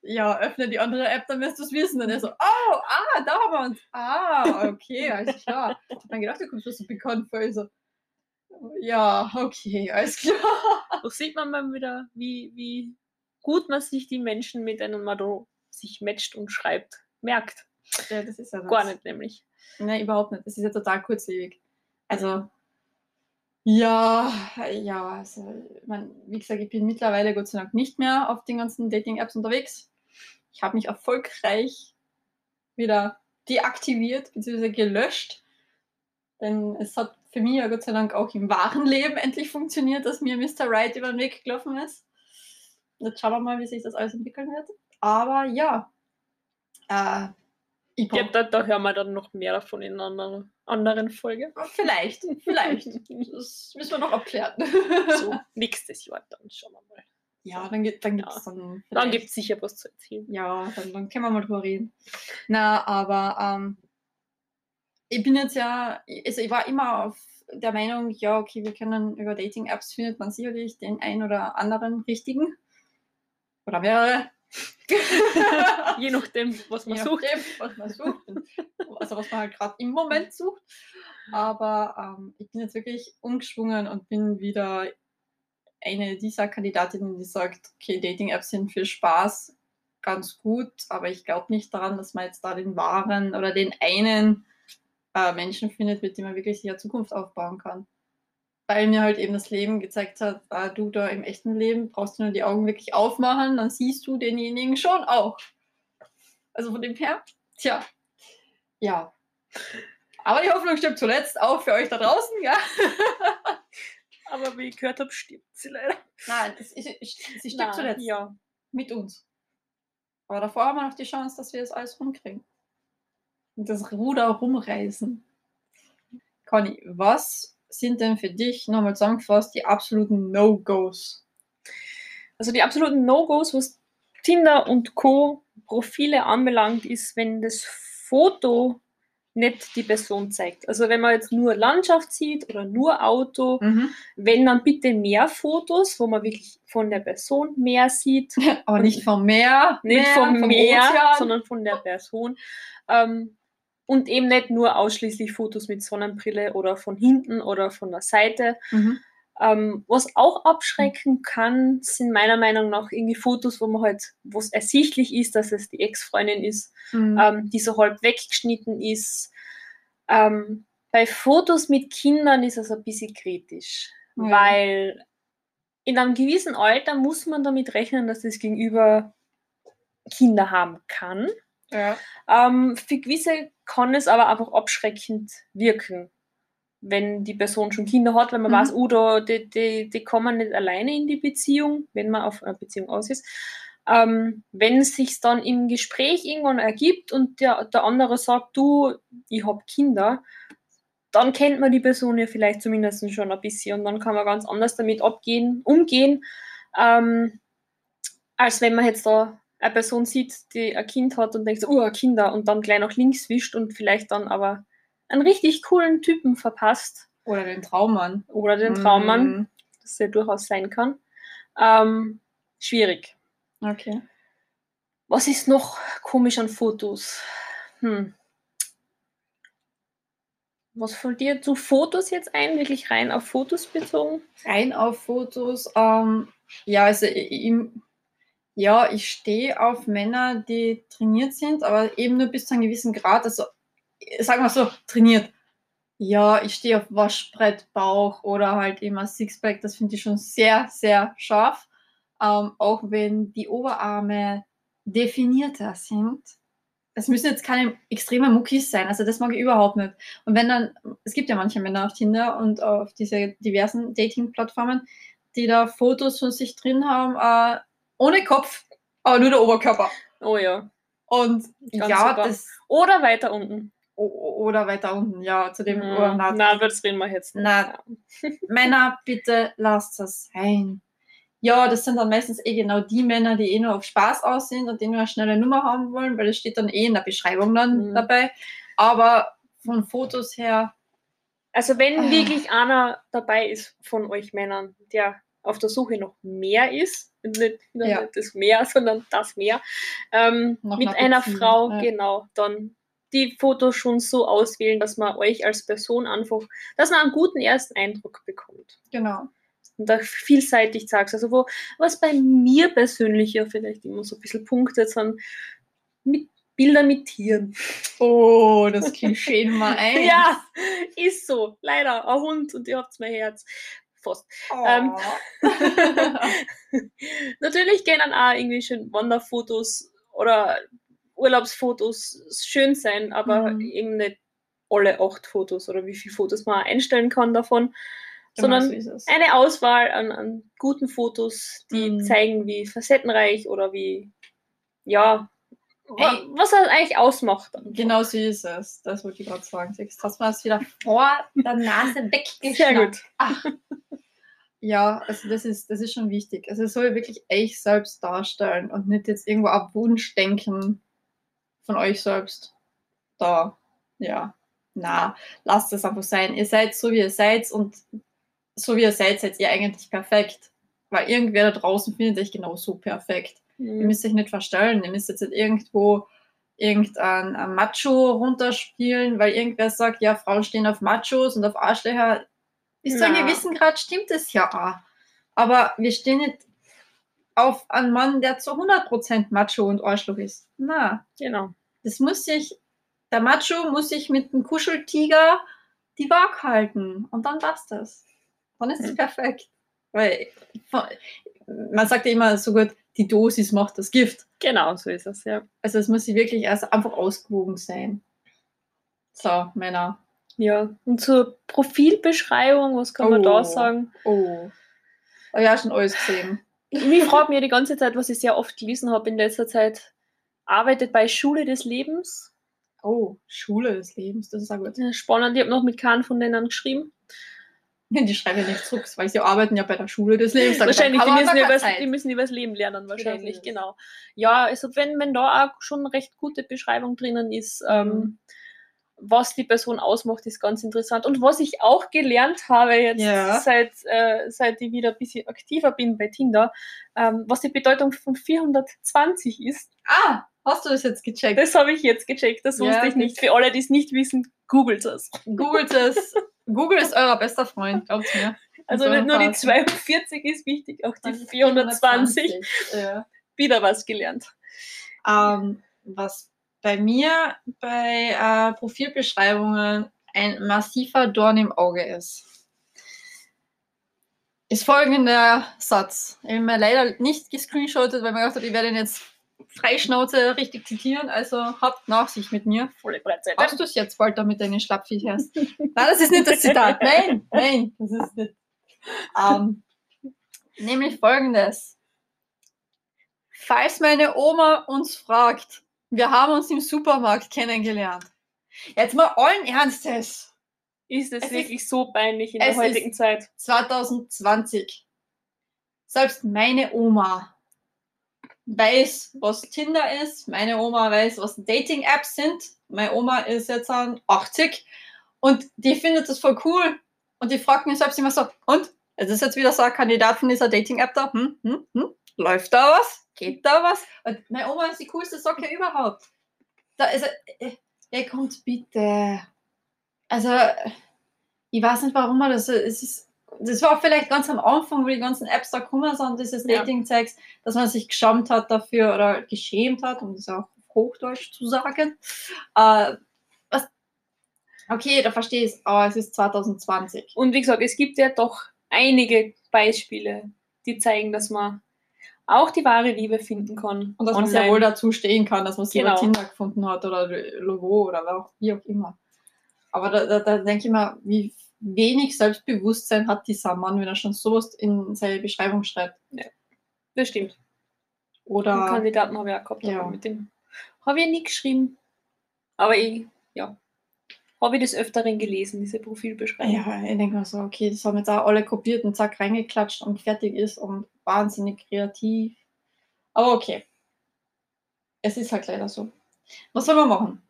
ja, öffne die andere App, dann wirst du es wissen. Und er so, oh, ah, da haben wir uns. Ah, okay, alles klar. Ich hab mir gedacht, du kommst so bekannt vor. Ich so, ja, okay, alles klar. Da sieht man mal wieder, wie, wie gut man sich die Menschen, mit denen man da sich matcht und schreibt, merkt. Ja, das ist ja Gar nicht nämlich. Nein, überhaupt nicht. Das ist ja total kurzlebig. Also, ja, ja, also, ich mein, wie gesagt, ich bin mittlerweile Gott sei Dank nicht mehr auf den ganzen Dating-Apps unterwegs. Ich habe mich erfolgreich wieder deaktiviert bzw. gelöscht. Denn es hat für mich ja Gott sei Dank auch im wahren Leben endlich funktioniert, dass mir Mr. Right über den Weg gelaufen ist. Jetzt schauen wir mal, wie sich das alles entwickeln wird. Aber ja, äh, ich Ja, da, da hören wir dann noch mehr davon in einer anderen Folge. Vielleicht, vielleicht. Das müssen wir noch abklären. So, nächstes Jahr dann schauen wir mal. Ja, dann, gibt dann Ja. gibt's dann. Dann vielleicht- gibt es sicher was zu erzählen. Ja, dann, dann können wir mal drüber reden. Na, aber ähm, ich bin jetzt ja, also ich war immer auf der Meinung, ja, okay, wir können über Dating-Apps findet man sicherlich den ein oder anderen richtigen. Oder mehrere. Je nachdem, was man Je sucht. nachdem, was man sucht. also was man halt gerade im Moment sucht. Aber ähm, ich bin jetzt wirklich umgeschwungen und bin wieder eine dieser Kandidatinnen, die sagt, okay, Dating-Apps sind für Spaß ganz gut, aber ich glaube nicht daran, dass man jetzt da den wahren oder den einen äh, Menschen findet, mit dem man wirklich eine Zukunft aufbauen kann. Weil mir halt eben das Leben gezeigt hat, äh, du da im echten Leben brauchst du nur die Augen wirklich aufmachen, dann siehst du denjenigen schon auch. Also von dem her, tja, ja. Aber die Hoffnung stirbt zuletzt, auch für euch da draußen, ja. Aber wie ich gehört habe, stirbt sie leider. Nein, es, sie stirbt Nein, zuletzt. Ja. Mit uns. Aber davor haben wir noch die Chance, dass wir das alles rumkriegen. Und das Ruder rumreißen. Conny, was sind denn für dich, nochmal zusammengefasst, die absoluten No-Gos? Also die absoluten No-Gos, was Tinder und Co. Profile anbelangt, ist, wenn das Foto nicht die Person zeigt. Also wenn man jetzt nur Landschaft sieht oder nur Auto, Mhm. wenn dann bitte mehr Fotos, wo man wirklich von der Person mehr sieht. Aber nicht vom Meer. Nicht Meer, vom Meer, Ozean. sondern von der Person. Ähm, und eben nicht nur ausschließlich Fotos mit Sonnenbrille oder von hinten oder von der Seite. Mhm. Ähm, was auch abschrecken kann, sind meiner Meinung nach irgendwie Fotos, wo man halt, wo es ersichtlich ist, dass es die Ex-Freundin ist, Mhm. ähm, die so halb weggeschnitten ist. Ähm, bei Fotos mit Kindern ist es ein bisschen kritisch, Ja. weil in einem gewissen Alter muss man damit rechnen, dass das Gegenüber Kinder haben kann. Ja. Ähm, für gewisse kann es aber einfach abschreckend wirken, wenn die Person schon Kinder hat, wenn man Mhm. weiß, oh, da, die, die, die kommen nicht alleine in die Beziehung, wenn man auf eine Beziehung aus ist. Ähm, wenn es sich dann im Gespräch irgendwann ergibt und der, der andere sagt, du, ich habe Kinder, dann kennt man die Person ja vielleicht zumindest schon ein bisschen und dann kann man ganz anders damit abgehen, umgehen, ähm, als wenn man jetzt da eine Person sieht, die ein Kind hat und denkt, oh, Kinder, und dann gleich nach links wischt und vielleicht dann aber einen richtig coolen Typen verpasst Oder den Traummann. oder den Traummann, Mhm. das ja durchaus sein kann. Ähm, schwierig. Okay. Was ist noch komisch an Fotos? Hm. Was fällt dir zu Fotos jetzt ein? Wirklich rein auf Fotos bezogen? Rein auf Fotos. Ähm, ja, also ich, ja, ich stehe auf Männer, die trainiert sind, aber eben nur bis zu einem gewissen Grad. Also sagen wir so, trainiert. Ja, ich stehe auf Waschbrett, Bauch oder halt immer Sixpack. Das finde ich schon sehr, sehr scharf. Ähm, auch wenn die Oberarme definierter sind. Es müssen jetzt keine extremen Muckis sein, also das mag ich überhaupt nicht. Und wenn dann, es gibt ja manche Männer auf Tinder und auf diese diversen Dating-Plattformen, die da Fotos von sich drin haben, äh, ohne Kopf, aber nur der Oberkörper. Oh ja. Und Ganz ja, super. das, Oder weiter unten. oder weiter unten, ja, zu dem, Hm. oh, na, Na, das reden wir jetzt nicht. Na. Männer, bitte lasst das sein. Ja, das sind dann meistens eh genau die Männer, die eh nur auf Spaß aussehen und die nur eine schnelle Nummer haben wollen, weil das steht dann eh in der Beschreibung dann Mhm. dabei. Aber von Fotos her, Also wenn Ah. wirklich einer dabei ist von euch Männern, der auf der Suche noch mehr ist, nicht, nicht Ja. das Meer, sondern das Meer, ähm, mit einer einer Beziehung, Frau, ja. genau, dann die Fotos schon so auswählen, dass man euch als Person einfach, dass man einen guten ersten Eindruck bekommt. genau. Und da vielseitig sagst. Also wo, was bei mir persönlich ja vielleicht immer so ein bisschen punktet, sind mit Bilder mit Tieren. Oh, das Klischee Nummer eins. Ja, ist so. Leider. Ein Hund und ihr habt mein Herz. Fast. Oh. Ähm. Natürlich gehen dann auch irgendwie schön Wanderfotos oder Urlaubsfotos schön sein, aber Mhm. eben nicht alle acht Fotos oder wie viele Fotos man einstellen kann davon, Genau sondern so eine Auswahl an, an guten Fotos, die Mhm. zeigen, wie facettenreich oder wie, ja, Ey. was er eigentlich ausmacht. einfach. Genau so ist es. Das wollte ich gerade sagen. Jetzt hast du das wieder vor der Nase weggeschnappt. Sehr gut. Ja, also das ist, das ist schon wichtig. Also es soll wirklich euch selbst darstellen und nicht jetzt irgendwo ab Wunschdenken von euch selbst. Da, ja. Na, lasst es einfach sein. Ihr seid so, wie ihr seid und so wie ihr seid, seid ihr eigentlich perfekt. Weil irgendwer da draußen findet euch genauso perfekt. Ihr Mhm. müsst euch nicht verstellen. Ihr müsst jetzt nicht irgendwo irgendein ein Macho runterspielen, weil irgendwer sagt, ja, Frauen stehen auf Machos und auf Arschlöcher. Bis zu einem gewissen Grad stimmt es ja auch. Aber wir stehen nicht auf einen Mann, der zu 100% Macho und Arschloch ist. Na, Genau. das muss sich, der Macho muss sich mit dem Kuscheltiger die Waage halten. Und dann passt das. Dann ist es Mhm. perfekt. Weil man sagt ja immer so gut, die Dosis macht das Gift. Genau, so ist es, ja. Also es muss sie wirklich erst einfach ausgewogen sein. So, Männer. Ja, und zur Profilbeschreibung, was kann man Oh. da sagen? Oh. Ich auch schon alles gesehen. Ich frage mich die ganze Zeit, was ich sehr oft gelesen habe in letzter Zeit. Arbeitet bei Schule des Lebens. Oh, Schule des Lebens, das ist auch gut. Ja, Spannend, ich habe noch mit keinem von denen geschrieben. Die schreiben ja nicht zurück, weil sie arbeiten ja bei der Schule des Lebens. Wahrscheinlich, die müssen, übers, Zeit. die müssen übers Leben lernen, so wahrscheinlich, es. genau. Ja, also wenn, wenn da auch schon recht gute Beschreibung drinnen ist, ähm, was die Person ausmacht, ist ganz interessant. Und was ich auch gelernt habe jetzt, Ja. seit, äh, seit ich wieder ein bisschen aktiver bin bei Tinder, ähm, was die Bedeutung von 420 ist, Ah, hast du das jetzt gecheckt? das habe ich jetzt gecheckt. Das Ja, wusste ich nicht. Für alle, die es nicht wissen, googelt es. Googelt es. Google ist euer bester Freund, glaubt mir. Also so nicht nur die Phase. 42 ist wichtig, auch die Dann 420. Ja. Wieder was gelernt. Ähm, was bei mir bei äh, Profilbeschreibungen ein massiver Dorn im Auge ist, ist folgender Satz. Ich habe mir leider nicht gescreenshottet, weil mir gedacht habe, ich werde ihn jetzt freischnauze richtig zitieren, also habt Nachsicht mit mir. Volle Breitseite. Hast du es jetzt bald damit deine Schlappviech hast? Nein, das ist nicht das Zitat. Nein, nein, das ist nicht. Ähm, nämlich folgendes. Falls meine Oma uns fragt, wir haben uns im Supermarkt kennengelernt. Jetzt mal allen Ernstes. Ist es, Es ist- wirklich so peinlich in der heutigen ist- Zeit? 2020. Selbst meine Oma weiß, was Tinder ist. Meine Oma weiß, was Dating-Apps sind. Meine Oma ist jetzt an 80 und die findet das voll cool. Und die fragt mich selbst immer so, und? Es ist jetzt wieder so ein Kandidat von dieser Dating-App da. Hm, hm, hm? Läuft da was? Geht da was? Und meine Oma ist die coolste Socke überhaupt. Da ist er. Ja, kommt bitte. Also, ich weiß nicht, warum man das. Es ist, das war vielleicht ganz am Anfang, wo die ganzen Apps da gekommen sind, dieses Ja. Dating-Zeugs, dass man sich geschämt hat dafür oder geschämt hat, um das auch auf Hochdeutsch zu sagen. Äh, was? Okay, da verstehe ich es, aber es ist 2020. Und wie gesagt, es gibt ja doch einige Beispiele, die zeigen, dass man auch die wahre Liebe finden kann. Und dass man sehr online. wohl dazu stehen kann, dass man sie Genau. über Tinder gefunden hat oder Logo oder wie auch immer. Aber da, da, da denke ich mir, wie wenig Selbstbewusstsein hat dieser Mann, wenn er schon sowas in seine Beschreibung schreibt. Das stimmt. Den Oder Kandidaten habe ich auch gehabt, Ja. aber mit dem habe ich nie geschrieben. Aber ich, ja, habe ich des Öfteren gelesen, diese Profilbeschreibung. ja, ich denke mir so, okay, das haben jetzt auch alle kopiert und zack reingeklatscht und fertig ist und wahnsinnig kreativ. Aber okay. Es ist halt leider so. Was soll man machen?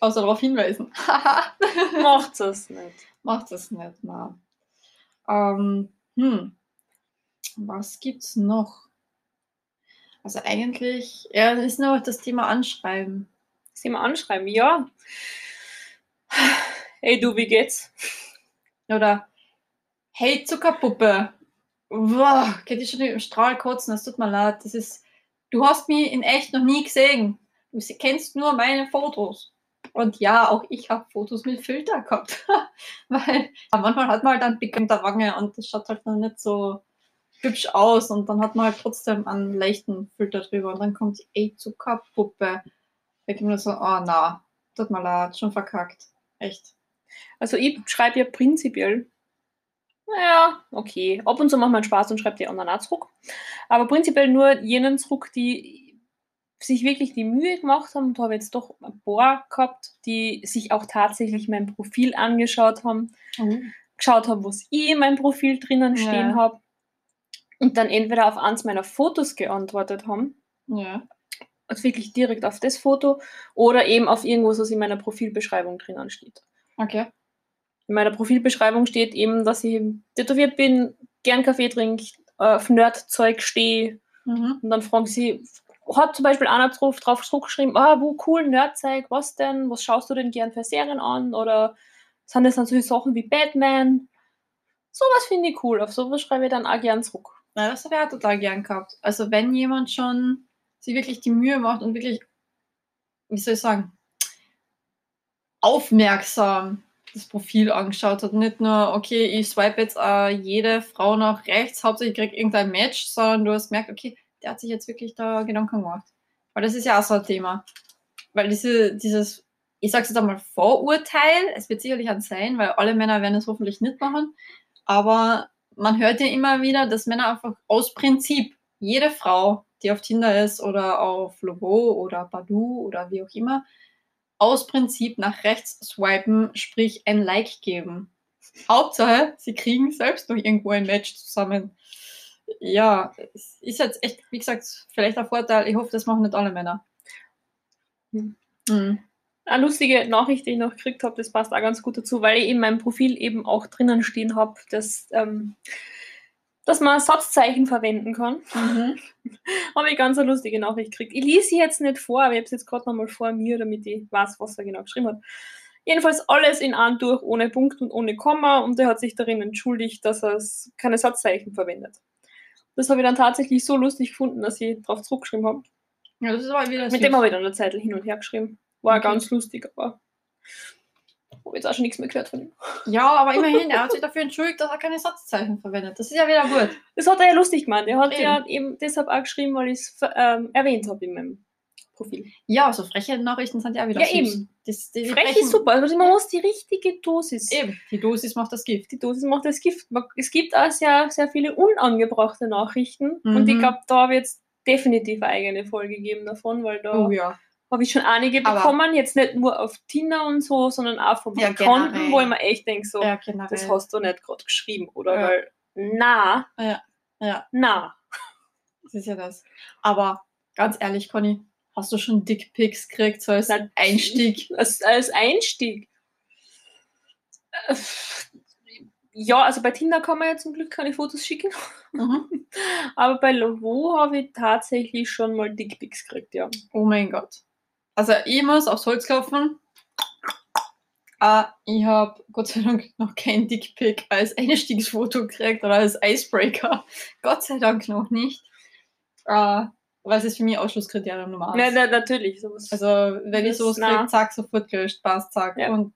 Außer darauf hinweisen. Macht es nicht. Macht es nicht, na. Ähm, hm. Was gibt's noch? Also eigentlich, ja, ist nur das Thema Anschreiben. Sie mal anschreiben, ja. Hey du, wie geht's? Oder Hey Zuckerpuppe. Boah, geht die schon im Strahl kotzen, das tut mir leid. Das ist, du hast mich in echt noch nie gesehen. Du kennst nur meine Fotos. Und ja, auch ich habe Fotos mit Filter gehabt. Weil manchmal hat man halt einen Pick in der Wange und das schaut halt noch nicht so hübsch aus. Und dann hat man halt trotzdem einen leichten Filter drüber. Und dann kommt die Ey Zuckerpuppe. Da ich mir so, oh na, tut mir leid, schon verkackt. Echt. Also ich schreibe ja prinzipiell, naja, okay, ab und zu macht man Spaß und schreibt die anderen auch zurück. Aber prinzipiell nur jenen zurück, die sich wirklich die Mühe gemacht haben. Da habe ich jetzt doch ein paar gehabt, die sich auch tatsächlich mein Profil angeschaut haben, geschaut haben, was ich in meinem Profil drinnen Ja. stehen habe. Und dann entweder auf eins meiner Fotos geantwortet haben, Ja. also wirklich direkt auf das Foto, oder eben auf irgendwas, was in meiner Profilbeschreibung drinnen steht. Okay. In meiner Profilbeschreibung steht eben, dass ich tätowiert bin, gern Kaffee trinke, äh, auf Nerdzeug stehe. Mhm. Und dann fragen sie, hat zum Beispiel einer drauf, drauf zurückgeschrieben, ah, wo cool, Nerdzeug, was denn? Was schaust du denn gern für Serien an? Oder sind das dann solche Sachen wie Batman? Sowas finde ich cool. Auf sowas schreibe ich dann auch gern zurück. Ja, das habe ich auch total gern gehabt. Also wenn jemand schon sich wirklich die Mühe macht und wirklich, wie soll ich sagen, aufmerksam das Profil angeschaut hat. Nicht nur, okay, ich swipe jetzt äh, jede Frau nach rechts, hauptsächlich krieg irgendein Match, sondern du hast gemerkt, okay, der hat sich jetzt wirklich da Gedanken gemacht. Weil das ist ja auch so ein Thema. Weil diese, dieses, ich sag's jetzt einmal, Vorurteil, es wird sicherlich ein sein, weil alle Männer werden es hoffentlich nicht machen, aber man hört ja immer wieder, dass Männer einfach aus Prinzip jede Frau, die auf Tinder ist oder auf Logo oder Badu oder wie auch immer, aus Prinzip nach rechts swipen, sprich ein Like geben. Hauptsache, sie kriegen selbst noch irgendwo ein Match zusammen. Ja, es ist jetzt echt, wie gesagt, vielleicht ein Vorteil. Ich hoffe, das machen nicht alle Männer. Hm. Mhm. eine lustige Nachricht, die ich noch gekriegt habe, das passt auch ganz gut dazu, weil ich in meinem Profil eben auch drinnen stehen habe, dass, ähm, dass man Satzzeichen verwenden kann. Mhm. habe ich ganz eine lustige Nachricht gekriegt. Ich lese sie jetzt nicht vor, aber ich habe es jetzt gerade nochmal vor mir, damit ich weiß, was er genau geschrieben hat. Jedenfalls alles in einem durch, ohne Punkt und ohne Komma und er hat sich darin entschuldigt, dass er keine Satzzeichen verwendet. Das habe ich dann tatsächlich so lustig gefunden, dass ich darauf zurückgeschrieben habe. Ja, das ist aber wieder Mit dem habe ich dann eine Zeit hin und her geschrieben. War okay. ganz lustig, aber habe jetzt auch schon nichts mehr gehört von ihm. Ja, aber immerhin, er hat sich dafür entschuldigt, dass er keine Satzzeichen verwendet. Das ist ja wieder gut. Das hat er ja lustig gemacht. Er hat eben. ja eben deshalb auch geschrieben, weil ich es ähm, erwähnt habe in meinem Profil. Ja, so freche Nachrichten sind ja auch wieder Ja, süß. eben. Das, die, die Frech ist super. Also man muss die richtige Dosis. Eben, die Dosis macht das Gift. Die Dosis macht das Gift. Man- Es gibt auch sehr, sehr viele unangebrachte Nachrichten. Und Mhm. ich glaube, da habe ich jetzt definitiv eine eigene Folge gegeben davon, weil da Oh ja. habe ich schon einige Aber- bekommen. Jetzt nicht nur auf Tinder und so, sondern auch von Ja, Bekannten, generell. wo ich mir echt denke, so, Ja, generell. das hast du nicht gerade geschrieben, oder? Ja. Weil, na, Ja, na. das ist ja das. Aber ganz ehrlich, Conny, hast du schon Dickpics gekriegt, so als Na, Einstieg? Als, als Einstieg. Ja, also bei Tinder kann man ja zum Glück keine Fotos schicken. Mhm. Aber bei Lovo habe ich tatsächlich schon mal Dickpics gekriegt, ja. Oh mein Gott. Also ich muss aufs Holz klopfen. Äh, ich habe Gott sei Dank noch kein Dickpic als Einstiegsfoto gekriegt oder als Icebreaker. Gott sei Dank noch nicht. Äh, weil es ist für mich Ausschlusskriterium Nummer eins. Nein, nein, natürlich. Sowas. Also wenn ich sowas kriege, zack, sofort gelöscht, passt, zack. Ja. Und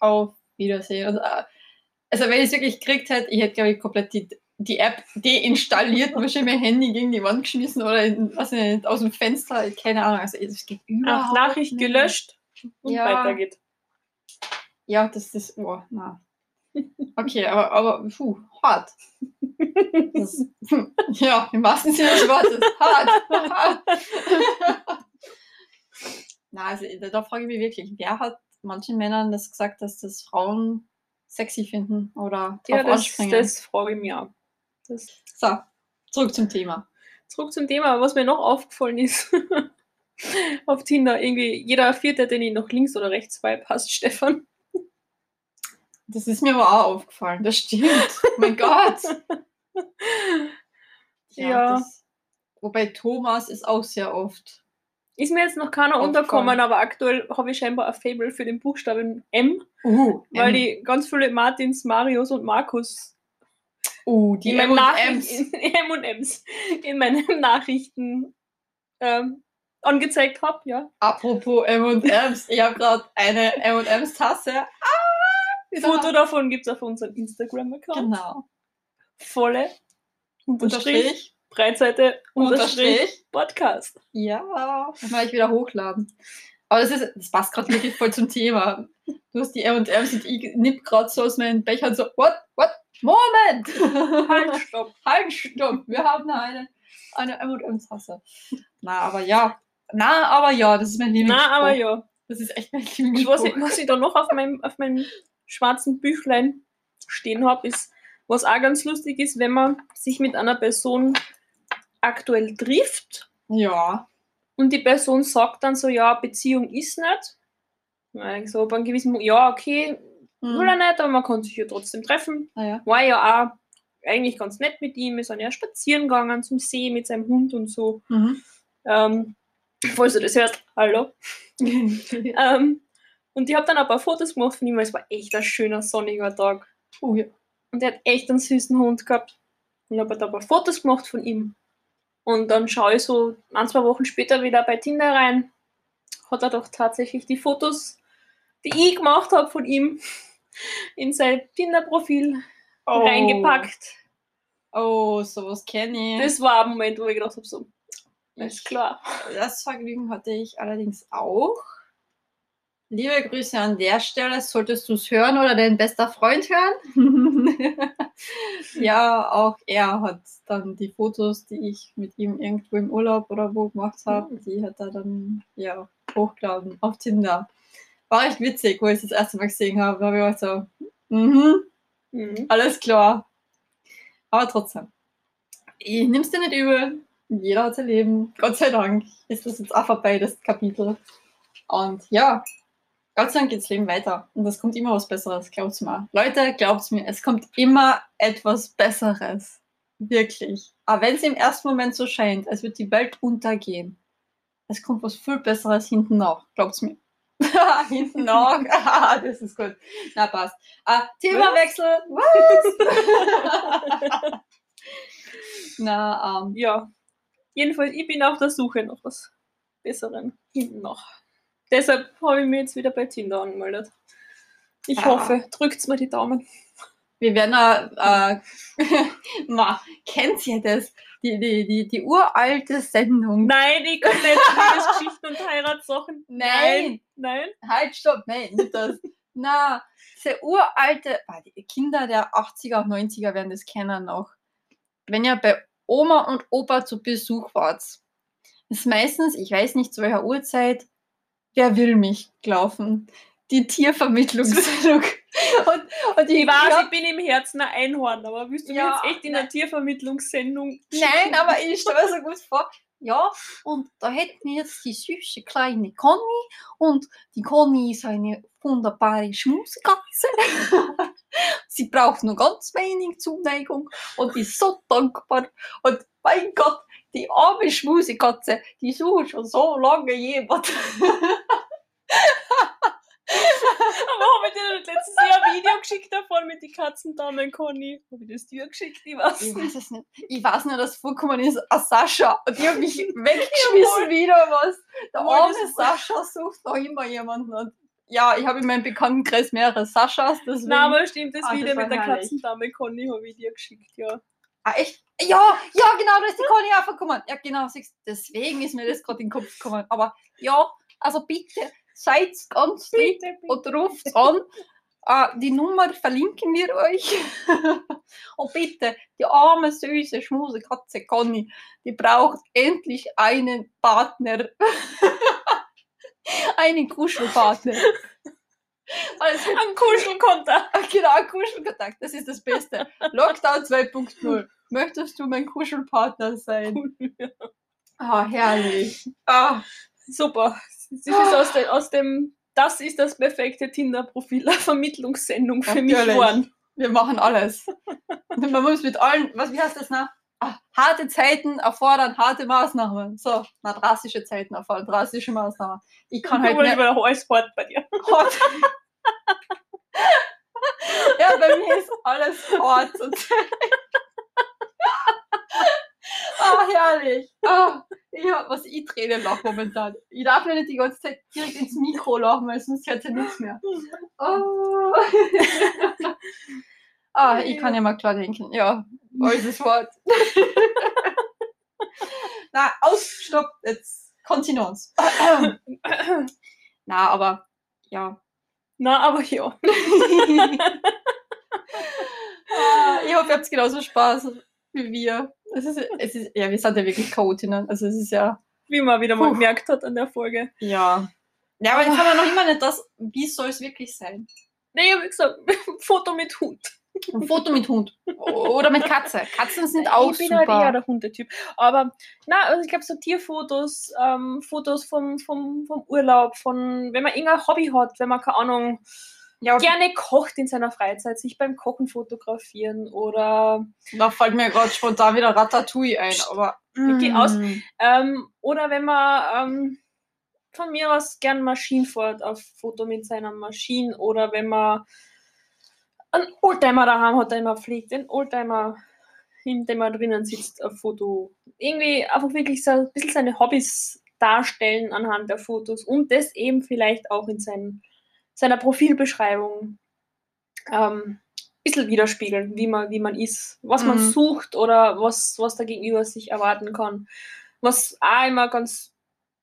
auf Wiedersehen. Und, äh, also wenn ich es wirklich gekriegt hätte, ich hätte, glaube ich, komplett die, die App deinstalliert, wahrscheinlich mein Handy gegen die Wand geschmissen oder in, was ich nicht, aus dem Fenster, keine Ahnung. Also es geht Ach, überhaupt Nachricht nicht. gelöscht und Ja. weiter geht. Ja, das ist, oh, na. Okay, aber, aber, puh, hart. Das, ja, im wahrsten Sinne des Wortes, hart. hart. Na, also da, da frage ich mich wirklich, wer hat manchen Männern das gesagt, dass das Frauen sexy finden oder drauf Ja, das, anspringen? das frage ich mich auch. Das, So, zurück zum Thema. zurück zum Thema, was mir noch aufgefallen ist. Auf Tinder, irgendwie jeder Vierte, den ich nach links oder rechts swipe, passt Stefan. Das ist mir aber auch aufgefallen, das stimmt. mein Gott. Ja. Das, wobei Thomas ist auch sehr oft. Ist mir jetzt noch keiner unterkommen, aber aktuell habe ich scheinbar ein Fable für den Buchstaben M, Uh, weil ähm, die ganz viele Martins, Marios und Markus uh, die in meinen M&Ms. Nachrichten, M&Ms in meinen Nachrichten ähm, angezeigt habe, ja. Apropos M&M's, ich habe gerade eine M&M's Tasse. Ah, Foto davon gibt es auf unserem Instagram-Account. Genau. Volle Unterstrich, Unterstrich. Breitseite, Unterstrich, Unterstrich. Podcast. Ja, dann mal ich wieder hochladen. Aber das, ist, das passt gerade wirklich voll zum Thema. Du hast die M&M's und ich nipp gerade so aus meinen Bechern so, what, what, Moment! Halt, stopp. halt, stopp, wir haben eine, eine M&M's Tasse. Na, aber ja. Na, aber ja, das ist mein Lieblingsspruch. Na, aber ja. Das ist echt mein Lieblingsspruch. was ich, was ich da noch auf meinem, auf meinem schwarzen Büchlein stehen habe, ist, was auch ganz lustig ist, wenn man sich mit einer Person aktuell trifft Ja. und die Person sagt dann so, ja, Beziehung ist nicht. Weil So bei einem gewissen, Mo- ja, okay, Hm. will er nicht, aber man kann sich ja trotzdem treffen. Naja. War ja auch eigentlich ganz nett mit ihm. Wir sind ja spazieren gegangen zum See mit seinem Hund und so. Mhm. Ähm, falls du das hörst, hallo. Ähm, und ich habe dann ein paar Fotos gemacht von ihm, weil es war echt ein schöner sonniger Tag. oh, ja. Und er hat echt einen süßen Hund gehabt. Und ich habe da ein paar Fotos gemacht von ihm. Und dann schaue ich so ein, zwei Wochen später wieder bei Tinder rein. Hat er doch tatsächlich die Fotos, die ich gemacht habe von ihm, in sein Tinder-Profil oh. reingepackt. Oh, sowas kenne ich. Das war ein Moment, wo ich gedacht habe, so, ist klar. Das Vergnügen hatte ich allerdings auch. Liebe Grüße an der Stelle. Solltest du es hören oder dein bester Freund hören? ja, auch er hat dann die Fotos, die ich mit ihm irgendwo im Urlaub oder wo gemacht habe, Mhm. die hat er dann ja, hochgeladen auf Tinder. War echt witzig, wo ich es das erste Mal gesehen habe. Da habe ich auch so, mhm, Mhm. alles klar. Aber trotzdem. Ich nimm's dir nicht übel. Jeder hat sein Leben. Gott sei Dank ist das jetzt auch vorbei, das Kapitel. Und ja, Gott sei Dank geht's Leben weiter. Und es kommt immer was Besseres, glaubt's mir. Leute, glaubt's mir, es kommt immer etwas Besseres. Wirklich. Aber wenn es im ersten Moment so scheint, als würde die Welt untergehen, es kommt was viel Besseres hinten nach. Glaubt's mir. hinten nach. Ah, das ist gut. Na, passt. Ah, Themawechsel. Was? Na, ähm. Ja. Jedenfalls, ich bin auf der Suche nach was Besseren hinten noch. Deshalb habe ich mich jetzt wieder bei Tinder angemeldet. Ich ja. hoffe, drückt mir die Daumen. Wir werden äh, Ma, kennt ihr das? Die, die, die, die uralte Sendung. Nein, ich kann nicht Geschichten und Heiratssachen. Nein. Nein. Halt, stopp, nein, nicht das. Na, diese uralte, ah, die Kinder der 80er und 90er werden das kennen noch. Wenn ihr bei Oma und Opa zu Besuch wart, ist meistens, ich weiß nicht zu welcher Uhrzeit, wer will mich laufen. Die Tiervermittlungssendung. und, und ich, ich weiß, glaub, ich bin im Herzen ein Einhorn, aber willst du ja, mir jetzt echt in einer Tiervermittlungssendung Nein, aber ich stelle mir so gut vor, ja, und da hätten wir jetzt die süße kleine Conny und die Conny ist eine wunderbare Schmusekatze. Sie braucht nur ganz wenig Zuneigung und ist so dankbar. Und mein Gott, die arme Schmusekatze, die sucht schon so lange jemand. Aber habe ich dir letztes Jahr ein Video geschickt davon mit den Katzendamen, Conny? Habe ich das dir geschickt? Ich weiß, ich weiß es nicht. Ich weiß nur, dass vorkommen ist a Sascha und die hat mich weggeschmissen wieder was. Der arme Sascha sucht noch immer jemanden und ja, ich habe in meinem Bekanntenkreis mehrere Saschas. Deswegen... Nein, aber stimmt, das ah, Video das mit der herrlich. Katzendame Conny habe ich dir geschickt, ja. Ah, echt? Ja, ja, genau, da ist die Conny auch gekommen. Ja, genau, deswegen ist mir das gerade in den Kopf gekommen. Aber ja, also bitte, seid ganz lieb und ruft an. Uh, die Nummer verlinken wir euch. und bitte, die arme, süße, schmuse Katze Conny, die braucht endlich einen Partner. einen Kuschelpartner. Also, ein Kuschelkontakt. Genau, ein Kuschelkontakt. Das ist das Beste. Lockdown 2.0. Möchtest du mein Kuschelpartner sein? Ah, oh, herrlich. Ah, super. Das ist aus, de, aus dem, das ist das perfekte Tinder-Profil, Vermittlungssendung für Natürlich. mich geworden. Wir machen alles. Man muss mit allen, was, wie heißt das noch? Ach, harte Zeiten erfordern harte Maßnahmen. So, na, drastische Zeiten erfordern drastische Maßnahmen. Ich kann halt nicht. Über hart bei dir. Hart. ja, bei mir ist alles hart. Ah, herrlich. Ah, ja, was ich Tränen lache momentan. Ich darf ja nicht die ganze Zeit direkt ins Mikro lachen, weil sonst hört ja nichts mehr. Oh. ah, ich kann ja mal klar denken. Ja, alles Wort. Na, aus, stopp, jetzt Kontinenz. Na, aber ja. Na, aber ja. ah, ich hoffe, ihr habt genauso Spaß wie wir. Es ist, es ist, ja, wir sind ja wirklich Chaotinnen. Also es ist ja. Wie man wieder mal gemerkt hat an der Folge. Ja. Ja, aber jetzt haben wir noch immer nicht das, wie soll es wirklich sein? Nee, ich habe gesagt, Foto mit Hund. Ein Foto mit Hund. Oder mit Katze. Katzen sind auch Ich bin super. halt eher der Hundetyp. Aber, na, also ich glaube, so Tierfotos, ähm, Fotos vom, vom, vom Urlaub, von, wenn man irgendein Hobby hat, wenn man, keine Ahnung, ja, gerne kocht in seiner Freizeit, sich beim Kochen fotografieren oder. Da fällt mir gerade spontan wieder Ratatouille ein, aber. Geh aus. Mm. Ähm, oder wenn man ähm, von mir aus gern Maschinen fährt auf Foto mit seiner Maschine oder wenn man einen Oldtimer daheim hat, den man pflegt, den Oldtimer, in dem man drinnen sitzt, auf Foto. Irgendwie einfach wirklich so ein bisschen seine Hobbys darstellen anhand der Fotos und das eben vielleicht auch in seinen seiner Profilbeschreibung ähm, ein bisschen widerspiegeln, wie man, wie man ist, was mhm. man sucht oder was, was der Gegenüber sich erwarten kann. Was auch immer ganz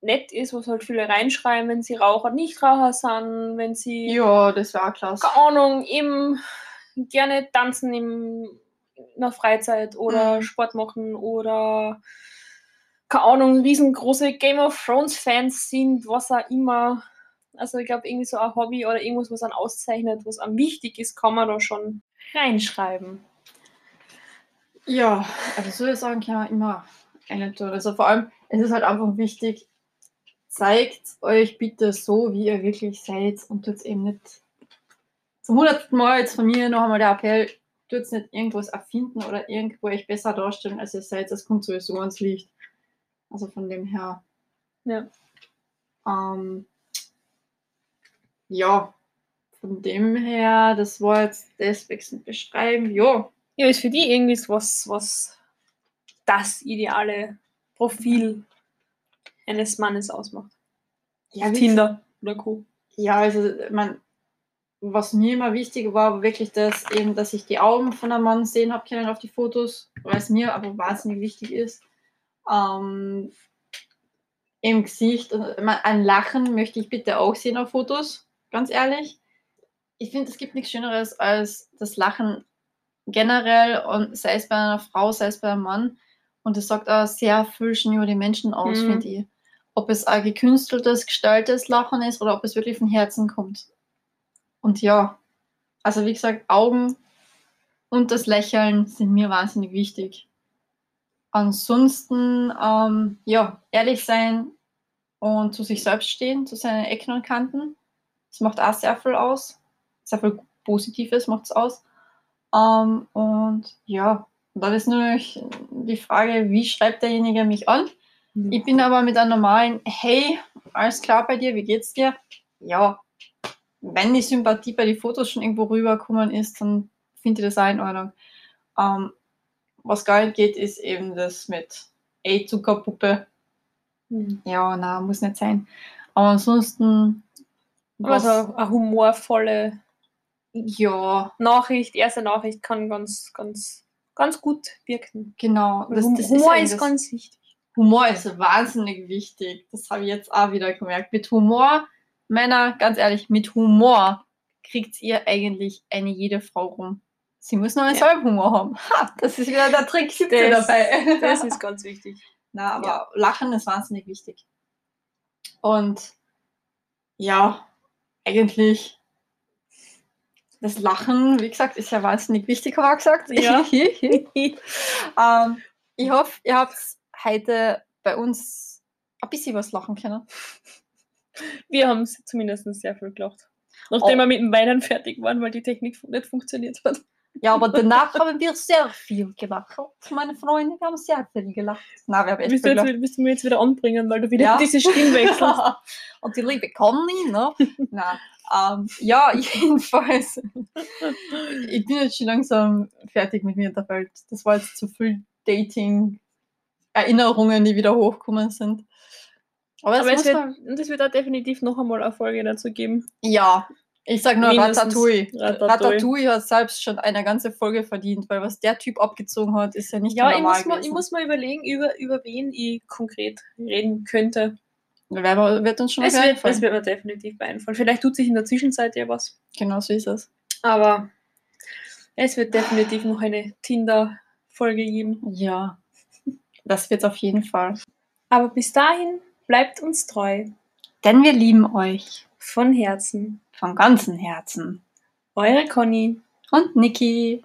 nett ist, was halt viele reinschreiben, wenn sie Raucher, Nichtraucher sind, wenn sie. Ja, das war klasse. Keine Ahnung, eben gerne tanzen im, in der Freizeit oder mhm. Sport machen oder keine Ahnung, riesengroße Game of Thrones Fans sind, was auch immer. Also ich glaube, irgendwie so ein Hobby oder irgendwas, was einen auszeichnet, was einem wichtig ist, kann man da schon reinschreiben. Ja, also so sagen kann man immer Tour. Also vor allem, es ist halt einfach wichtig, zeigt euch bitte so, wie ihr wirklich seid und tut eben nicht zum hundertsten Mal jetzt von mir noch einmal der Appell, tut nicht irgendwas erfinden oder irgendwo euch besser darstellen, als ihr seid. Das kommt sowieso ans Licht. Also von dem her. Ja. Ähm, ja, von dem her, das war jetzt das wechselnd beschreiben. Ja. Ja, ist für die irgendwie was, was das ideale Profil eines Mannes ausmacht. Ja, Tinder oder Co. Ja, also man, was mir immer wichtig war, war wirklich das eben, dass ich die Augen von einem Mann sehen habe können auf die Fotos, weil es mir aber wahnsinnig wichtig ist. Ähm, Im Gesicht, also, ein Lachen möchte ich bitte auch sehen auf Fotos, ganz ehrlich. Ich finde, es gibt nichts Schöneres als das Lachen generell und sei es bei einer Frau, sei es bei einem Mann. Und das sagt auch sehr viel schon über die Menschen aus, Mhm. finde ich. Ob es ein gekünsteltes, gestaltetes Lachen ist oder ob es wirklich von Herzen kommt. Und ja, also wie gesagt, Augen und das Lächeln sind mir wahnsinnig wichtig. Ansonsten, ähm, ja, ehrlich sein und zu sich selbst stehen, zu seinen Ecken und Kanten. Das macht auch sehr viel aus. Sehr viel Positives macht es aus. Ähm, und ja, dann ist nur noch die Frage, wie schreibt derjenige mich an? Ich bin aber mit einem normalen Hey, alles klar bei dir, wie geht's dir? Ja, wenn die Sympathie bei den Fotos schon irgendwo rübergekommen ist, dann finde ich das auch in Ordnung. Ähm, was gar nicht geht, ist eben das mit Ey, Zuckerpuppe. Mhm. Ja, na, muss nicht sein. Aber ansonsten, was, Also eine humorvolle ja, Nachricht, erste Nachricht kann ganz, ganz, ganz gut wirken. genau. Das, das Humor ist das- ganz wichtig. Humor ist wahnsinnig wichtig. Das habe ich jetzt auch wieder gemerkt. Mit Humor, Männer, ganz ehrlich, mit Humor kriegt ihr eigentlich eine jede Frau rum. Sie muss nur einen Ja. selben Humor haben. Ha, das ist wieder der Trick 17 Das- dabei. Das ist ganz wichtig. Na, aber Ja. Lachen ist wahnsinnig wichtig. Und ja, eigentlich das Lachen, wie gesagt, ist ja wahnsinnig wichtig, habe ich gesagt. Ja. ähm, ich hoffe, ihr habt heute bei uns ein bisschen was lachen können. Wir haben zumindest sehr viel gelacht. Nachdem Oh. wir mit dem Weinen fertig waren, weil die Technik nicht funktioniert hat. Ja, aber danach haben wir sehr viel gelacht. Meine Freunde haben sehr viel gelacht. Na, wir haben echt Willst viel gelacht. wieder- willst du mir jetzt wieder anbringen, weil du wieder Ja. diese Stimme wechselst? Und die liebe Conny, ne? Na, ähm, ja, jedenfalls. ich bin jetzt schon langsam fertig mit mir in der Welt. Das war jetzt zu viel Dating-Erinnerungen, die wieder hochgekommen sind. Aber, das Aber es wird, man, es wird auch definitiv noch einmal eine Folge dazu geben. ja, ich sag nur Mindestens Ratatouille. Ratatouille. Ratatouille hat selbst schon eine ganze Folge verdient, weil was der Typ abgezogen hat, ist ja nicht Ja, ich normal muss, mal, ich muss mal überlegen, über, über wen ich konkret reden könnte. Wer wird uns schon Es wird, einfallen. es wird mir definitiv einfallen. Vielleicht tut sich in der Zwischenzeit ja was. Genau so ist es. Aber es wird definitiv noch eine Tinder-Folge geben. Ja, das wird auf jeden Fall. Aber bis dahin bleibt uns treu. Denn wir lieben euch Von Herzen. von ganzem Herzen. Eure Conny. Und Niki.